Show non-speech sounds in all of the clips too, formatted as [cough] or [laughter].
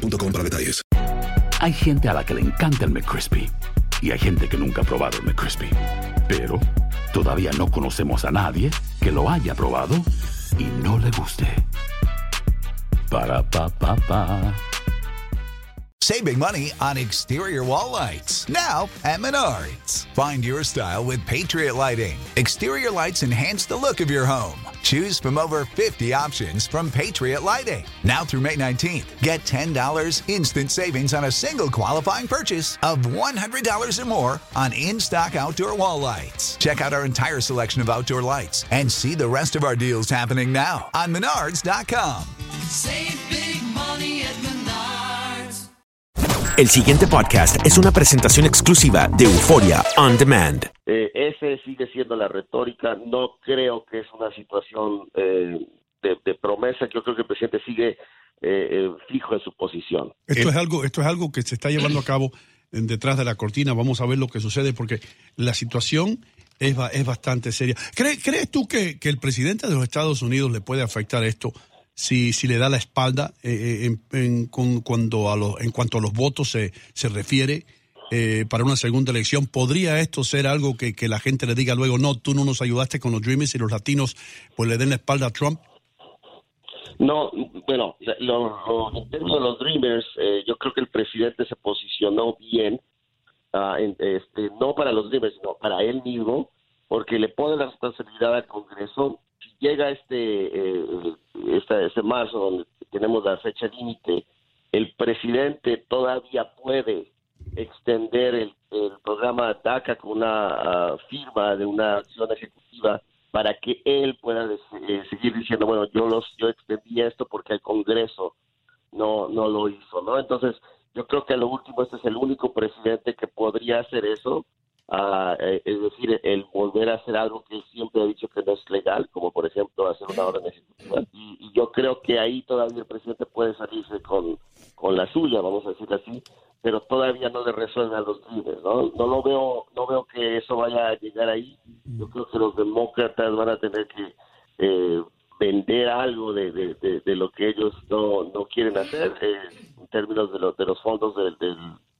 boostmobile.com para detalles. Hay gente a la que le encanta el McCrispy y hay gente que nunca ha probado el McCrispy. Pero todavía no conocemos a nadie que lo haya probado y no le guste. Para pa pa pa. Saving money on exterior wall lights. Now at Menards. Find your style with Patriot Lighting. Exterior lights enhance the look of your home. Choose from over 50 options from Patriot Lighting. Now through May 19th, get $10 instant savings on a single qualifying purchase of $100 or more on in stock outdoor wall lights. Check out our entire selection of outdoor lights and see the rest of our deals happening now on Menards.com. Save El siguiente podcast es una presentación exclusiva de Euforia On Demand. Eh, ese sigue siendo la retórica. No creo que es una situación eh, de, de promesa. Yo creo que el presidente sigue eh, eh, fijo en su posición. Esto es algo, esto es algo que se está llevando a cabo en- detrás de la cortina. Vamos a ver lo que sucede porque la situación es, es bastante seria. ¿Cree- ¿Crees tú que, que el presidente de los Estados Unidos le puede afectar esto si, si le da la espalda eh, eh, en, en- con- cuando a los, en cuanto a los votos se, se refiere eh, para una segunda elección? ¿Podría esto ser algo que, la gente le diga luego, no, tú no nos ayudaste con los Dreamers y los latinos pues le den la espalda a Trump? No, bueno, en términos de los Dreamers, eh, yo creo que el presidente se posicionó bien, ah, este, no para los Dreamers, sino para él mismo, porque le pone la responsabilidad al Congreso. Si llega este, eh, este marzo, donde tenemos la fecha límite, el presidente todavía puede extender el, programa DACA con una ah, firma de una acción ejecutiva para que él pueda eh, seguir diciendo, bueno, yo los yo extendí esto porque el Congreso no no lo hizo, ¿no? Entonces, yo creo que a lo último este es el único presidente que podría hacer eso, eh, es decir, el volver a hacer algo que siempre ha dicho que no es legal, como por ejemplo hacer una orden ejecutiva. Y, y yo creo que ahí todavía el presidente puede salirse con, con la suya, vamos a decir así, pero todavía no le resuelve a los líderes, ¿no? No lo veo, no veo que eso vaya a llegar ahí. Yo creo que los demócratas van a tener que eh, vender algo de, de, de- lo que ellos no, no quieren hacer eh, en términos de, lo- de los fondos del,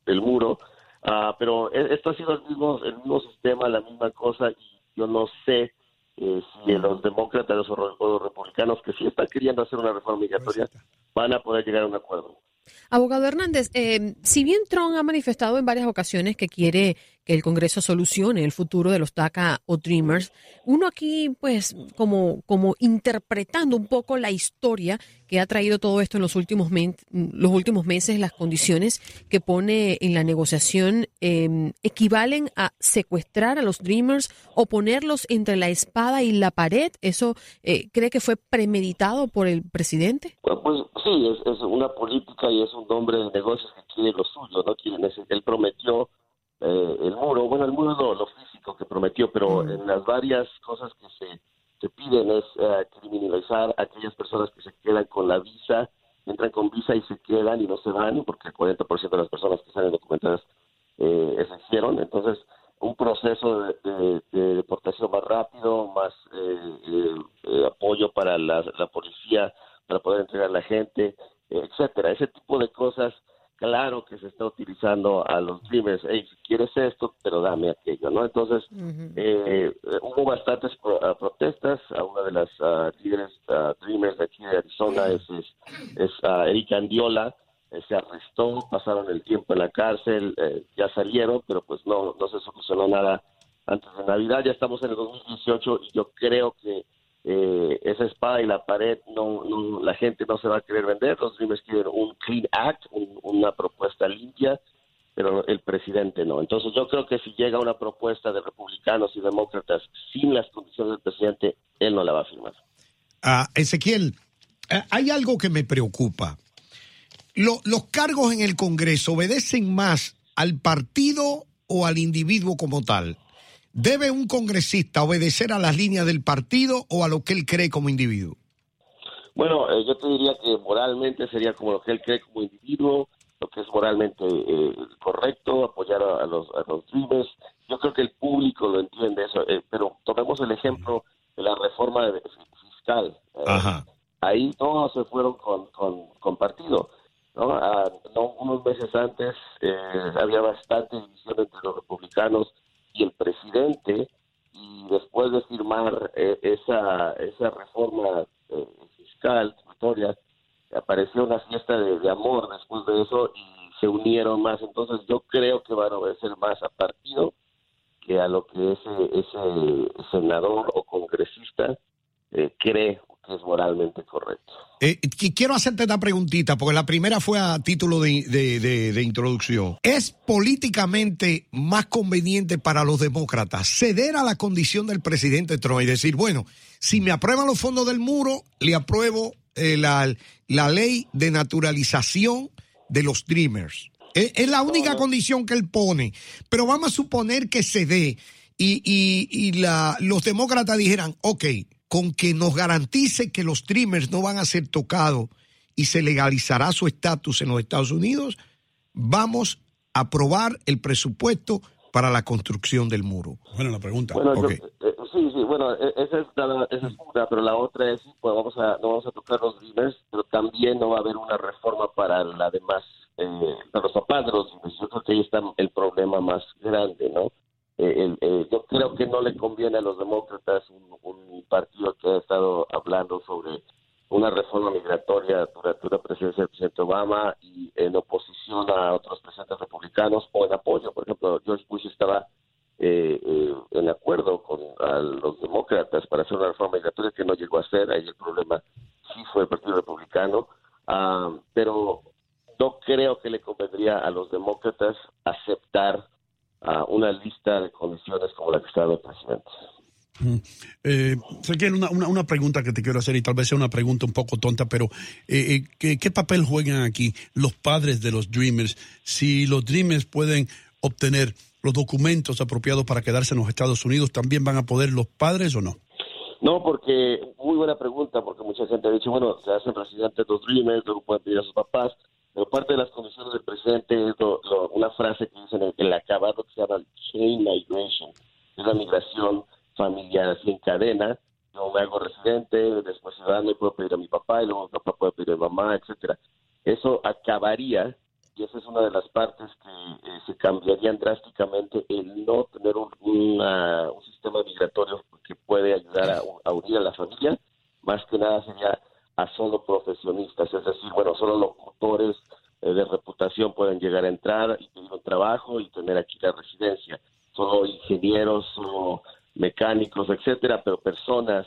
del muro. Ah, pero e- esto ha sido el mismo, el mismo sistema, la misma cosa, y yo no sé eh, si los demócratas o los republicanos que sí están queriendo hacer una reforma migratoria van a poder llegar a un acuerdo. Abogado Hernández, eh, si bien Trump ha manifestado en varias ocasiones que quiere que el Congreso solucione el futuro de los DACA o Dreamers, uno aquí, pues, como, como interpretando un poco la historia que ha traído todo esto en los últimos, los últimos meses, las condiciones que pone en la negociación eh, equivalen a secuestrar a los Dreamers o ponerlos entre la espada y la pared. ¿Eso eh, cree que fue premeditado por el presidente? Pues, pues, sí, es, es una política y es un hombre de negocios que quiere lo suyo, ¿no? Quiere, él prometió eh, el muro, bueno, el muro es lo, físico que prometió, pero en las varias cosas que se, se piden es eh, criminalizar a aquellas personas que se quedan con la visa, entran con visa y se quedan y no se van, porque el 40% de las personas que salen documentadas eh, eso hicieron. Entonces, un proceso de, de- de deportación más rápido, más eh, eh, eh, apoyo para la, la policía, para poder entregar a la gente, etcétera. Ese tipo de cosas, claro que se está utilizando a los Dreamers. Hey, si quieres esto, pero dame aquello, ¿no? Entonces, eh, eh, hubo bastantes pro- ah, protestas. A una de las ah, líderes ah, Dreamers de aquí de Arizona es, es, es, Erika Andiola. Eh, se arrestó, pasaron el tiempo en la cárcel, eh, ya salieron, pero pues no, no se solucionó nada antes de Navidad. Ya estamos en el 2018 y yo creo que eh, esa espada y la pared, no, la gente no se va a querer vender. Los Dreamers quieren un clean act, un- una propuesta limpia, pero el presidente no. Entonces yo creo que si llega una propuesta de republicanos y demócratas sin las condiciones del presidente, él no la va a firmar. Ezequiel, eh, hay algo que me preocupa. lo- los cargos en el Congreso obedecen más al partido o al individuo como tal. ¿Debe un congresista obedecer a las líneas del partido o a lo que él cree como individuo? Bueno, eh, yo te diría que moralmente sería como lo que él cree como individuo, lo que es moralmente eh, correcto, apoyar a, a los, a los Dreamers. Yo creo que el público lo entiende eso, eh, pero tomemos el ejemplo de la reforma fiscal. Ajá. ahí todos se fueron con, con, con partido. ¿no? Ah, no, unos meses antes había bastante división entre los republicanos y el presidente y después de firmar eh, esa, esa reforma eh, fiscal, tributaria, apareció una fiesta de, de amor después de eso y se unieron más. Entonces yo creo que van a obedecer más a partido que a lo que ese, ese senador o congresista eh, cree es moralmente correcto. Eh, y quiero hacerte una preguntita, porque la primera fue a título de, de- de- de introducción. ¿Es políticamente más conveniente para los demócratas ceder a la condición del presidente Trump y decir, bueno, si me aprueban los fondos del muro, le apruebo eh, la, la ley de naturalización de los Dreamers? Es, es la única condición que él pone, pero vamos a suponer que se dé y, y- y la, los demócratas dijeran, ok, con que nos garantice que los Dreamers no van a ser tocados y se legalizará su estatus en los Estados Unidos, vamos a aprobar el presupuesto para la construcción del muro. Bueno, la pregunta. Bueno, yo- Ok. eh, sí, sí, bueno, e- esa es, la- esa es una, pero la otra es, pues vamos a, no vamos a tocar los Dreamers, pero también no va a haber una reforma para la demás, eh, para los papás de los Dreamers. Yo creo que ahí está el problema más grande, ¿no? Eh, eh, yo creo que no le conviene a los demócratas un, un partido que ha estado hablando sobre una reforma migratoria durante una presidencia del presidente Obama y en oposición a otros presidentes republicanos o en apoyo. Por ejemplo, George Bush estaba eh, eh, en acuerdo con a los demócratas para hacer una reforma migratoria que no llegó a hacer. Ahí el problema sí fue el Partido Republicano. Ah, pero no creo que le convendría a los demócratas aceptar ah, una lista de condiciones como la que está dando el presidente. Una, una, una pregunta que te quiero hacer y tal vez sea una pregunta un poco tonta, pero eh, eh, ¿qué, papel juegan aquí los padres de los Dreamers? Si los Dreamers pueden obtener los documentos apropiados para quedarse en los Estados Unidos, ¿también van a poder los padres o no? No, porque, muy buena pregunta, porque mucha gente ha dicho, bueno, se hacen residentes los Dreamers, luego pueden pedir a sus papás, pero parte de las condiciones del presidente es lo- una frase que dice en el acabado que se llama chain migration, es la migración familiar así en cadena, yo me hago residente, después ciudadano y puedo pedir a mi papá, y luego mi papá puede pedir a mi mamá, etcétera. Eso acabaría, y esa es una de las partes que eh, se cambiarían drásticamente, el no tener un, una- un sistema migratorio que puede ayudar a, unir a la familia, más que nada sería a solo profesionistas, es decir, bueno, solo locutores eh, de reputación pueden llegar a entrar y pedir un trabajo y tener aquí la residencia, solo ingenieros, solo mecánicos, etcétera, pero personas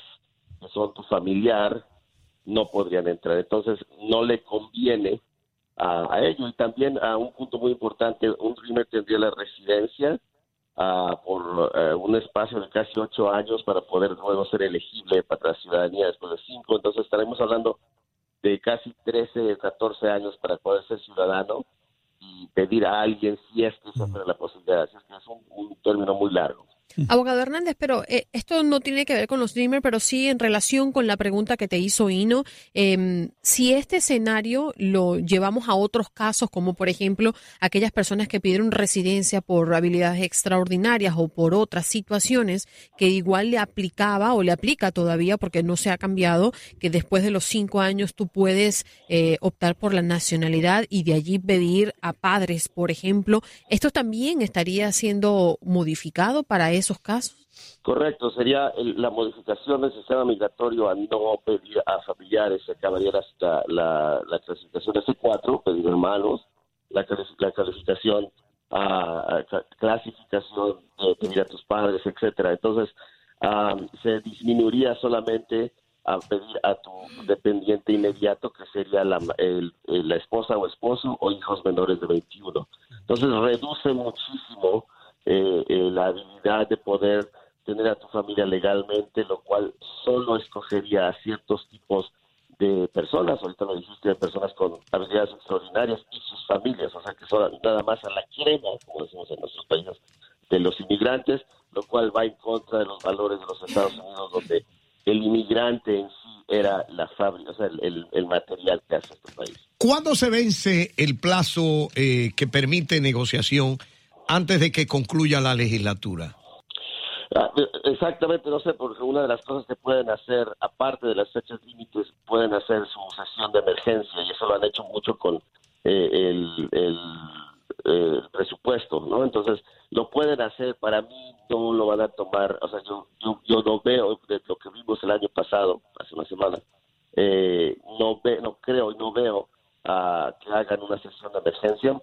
que son tu familiar no podrían entrar. Entonces, no le conviene a, a ello. Y también a un punto muy importante, un Dreamer tendría la residencia ah, por eh, un espacio de casi ocho años para poder luego ser elegible para la ciudadanía después de cinco. Entonces, estaremos hablando de casi 13, 14 años para poder ser ciudadano y pedir a alguien si es que se ofrece la posibilidad. Así es que es un, un término muy largo. Abogado Hernández, pero eh, esto no tiene que ver con los Dreamers, pero sí en relación con la pregunta que te hizo Ino. em, si este escenario lo llevamos a otros casos, como por ejemplo aquellas personas que pidieron residencia por habilidades extraordinarias o por otras situaciones que igual le aplicaba o le aplica todavía porque no se ha cambiado, que después de los cinco años tú puedes eh, optar por la nacionalidad y de allí pedir a padres, por ejemplo. ¿Esto también estaría siendo modificado para esos casos? Correcto, sería el- la modificación del sistema migratorio a no pedir a familiares, se acabaría la, la, la clasificación S4, pedir hermanos, la, la a, a ca- clasificación de pedir a tus padres, etcétera. Entonces, am, se disminuiría solamente a pedir a tu dependiente inmediato, que sería la, el- la esposa o esposo o hijos menores de 21. Entonces, reduce muchísimo eh, eh, la habilidad de poder tener a tu familia legalmente, lo cual solo escogería a ciertos tipos de personas, ahorita lo dijiste, de personas con habilidades extraordinarias y sus familias, o sea que son nada más a la crema, como decimos en nuestros países, de los inmigrantes, lo cual va en contra de los valores de los Estados Unidos, donde el inmigrante en sí era la fábrica, o sea, el, el material que hace este país. ¿Cuándo se vence el plazo eh, que permite negociación antes de que concluya la legislatura? Ah, Exactamente, no sé, porque una de las cosas que pueden hacer, aparte de las fechas límites, pueden hacer su sesión de emergencia y eso lo han hecho mucho con eh, el, el, eh, presupuesto, ¿no? Entonces, lo pueden hacer, para mí no lo van a tomar, o sea, yo, yo, yo no veo de lo que vimos el año pasado, hace una semana, eh, no, ve, no creo y no veo ah, que hagan una sesión de emergencia.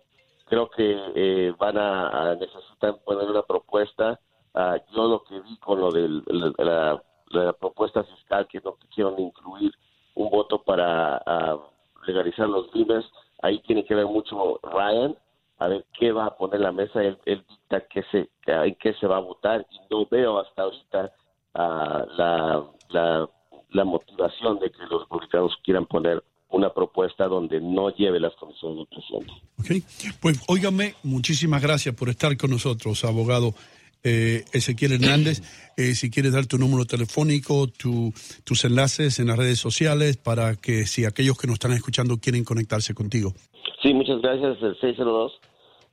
Creo que eh, van a, a necesitan poner una propuesta. Ah, yo lo que vi con lo de la, propuesta fiscal que no quisieron incluir un voto para ah, legalizar los bienes, ahí tiene que ver mucho Ryan, a ver qué va a poner la mesa, él, él dicta qué se, en qué se va a votar y no veo hasta ahorita ah, la, la, la motivación de que los republicanos quieran poner una propuesta donde no lleve las condiciones del presidente. Ok, pues óigame, muchísimas gracias por estar con nosotros, abogado eh, Ezequiel Hernández. [clears throat] Eh, si quieres dar tu número telefónico, tu, tus enlaces en las redes sociales para que si aquellos que nos están escuchando quieren conectarse contigo. Sí, muchas gracias. El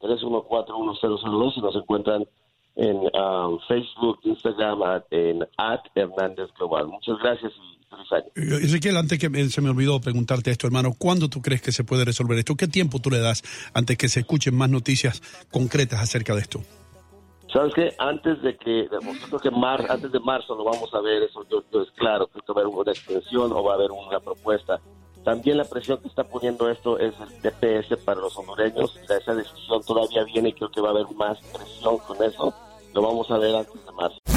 602-314-1002 y nos encuentran en um, Facebook, Instagram, en at Hernández Global. Muchas gracias y año. Eh, Ezequiel, antes que se me olvidó preguntarte esto, hermano, ¿cuándo tú crees que se puede resolver esto? ¿Qué tiempo tú le das antes que se escuchen más noticias concretas acerca de esto? ¿Sabes qué? Antes de que, que mar, antes de marzo lo vamos a ver, eso yo, yo es claro, creo que va a haber una extensión o va a haber una propuesta. También la presión que está poniendo esto es el TPS para los hondureños. Esa decisión todavía viene y creo que va a haber más presión con eso. Lo vamos a ver antes de marzo.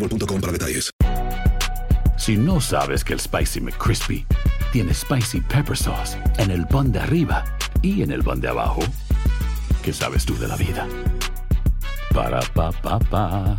boostmobile.com para detalles. Si no sabes que el Spicy McCrispy tiene Spicy Pepper Sauce en el pan de arriba y en el pan de abajo, ¿qué sabes tú de la vida? Para, pa, pa, pa.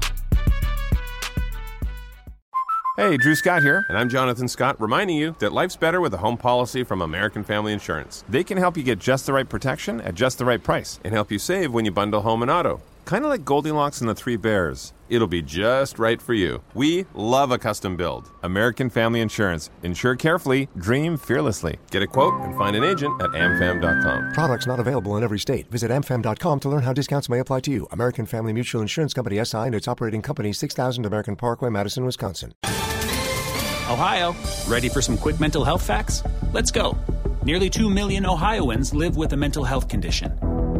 Hey, Drew Scott here, and I'm Jonathan Scott, reminding you that life's better with a home policy from American Family Insurance. They can help you get just the right protection at just the right price and help you save when you bundle home and auto. Kind of like Goldilocks and the Three Bears. It'll be just right for you. We love a custom build. American Family Insurance. Insure carefully, dream fearlessly. Get a quote and find an agent at amfam.com. Products not available in every state. Visit amfam.com to learn how discounts may apply to you. American Family Mutual Insurance Company SI and its operating company 6000 American Parkway, Madison, Wisconsin. Ohio, ready for some quick mental health facts? Let's go. Nearly 2 million Ohioans live with a mental health condition.